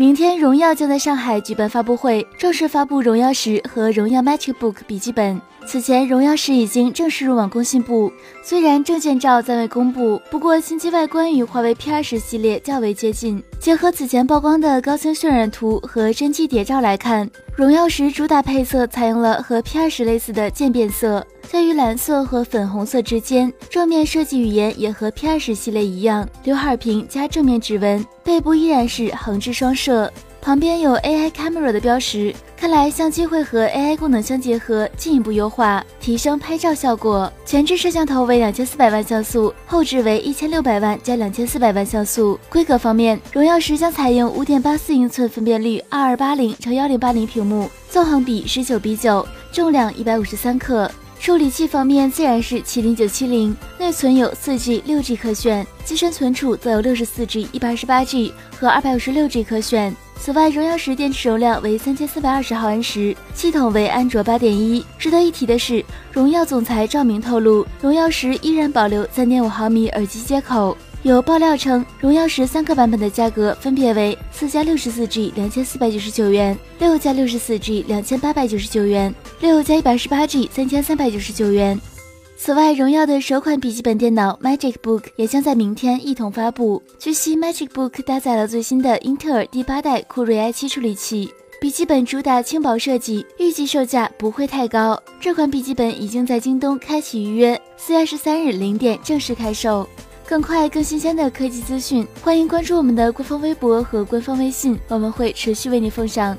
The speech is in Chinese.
明天，荣耀将在上海举办发布会，正式发布荣耀十和荣耀 MagicBook 笔记本。此前，荣耀十已经正式入网工信部，虽然证件照暂未公布，不过新机外观与华为 P 二十系列较为接近。结合此前曝光的高清渲染图和真机谍照来看，荣耀十主打配色采用了和 P 二十类似的渐变色。在于蓝色和粉红色之间，正面设计语言也和 P 二十系列一样，刘海屏加正面指纹，背部依然是横置双摄，旁边有 AI Camera 的标识，看来相机会和 AI 功能相结合，进一步优化，提升拍照效果。前置摄像头为两千四百万像素，后置为一千六百万加两千四百万像素。规格方面，荣耀十将采用五点八四英寸分辨率二二八零乘幺零八零屏幕，纵横比十九比九，重量一百五十三克。处理器方面自然是麒麟九七零，内存有四 G、六 G 可选，机身存储则有六十四 G、一百二十八 G 和二百五十六 G 可选。此外，荣耀十电池容量为三千四百二十毫安时，系统为安卓八点一。值得一提的是，荣耀总裁赵明透露，荣耀十依然保留三点五毫米耳机接口。有爆料称，荣耀十三个版本的价格分别为四加六十四 G 两千四百九十九元，六加六十四 G 两千八百九十九元，六加一百十八 G 三千三百九十九元。此外，荣耀的首款笔记本电脑 MagicBook 也将在明天一同发布。据悉，MagicBook 搭载了最新的英特尔第八代酷睿 i7 处理器，笔记本主打轻薄设计，预计售价不会太高。这款笔记本已经在京东开启预约，四月二十三日零点正式开售。更快、更新鲜的科技资讯，欢迎关注我们的官方微博和官方微信，我们会持续为你奉上。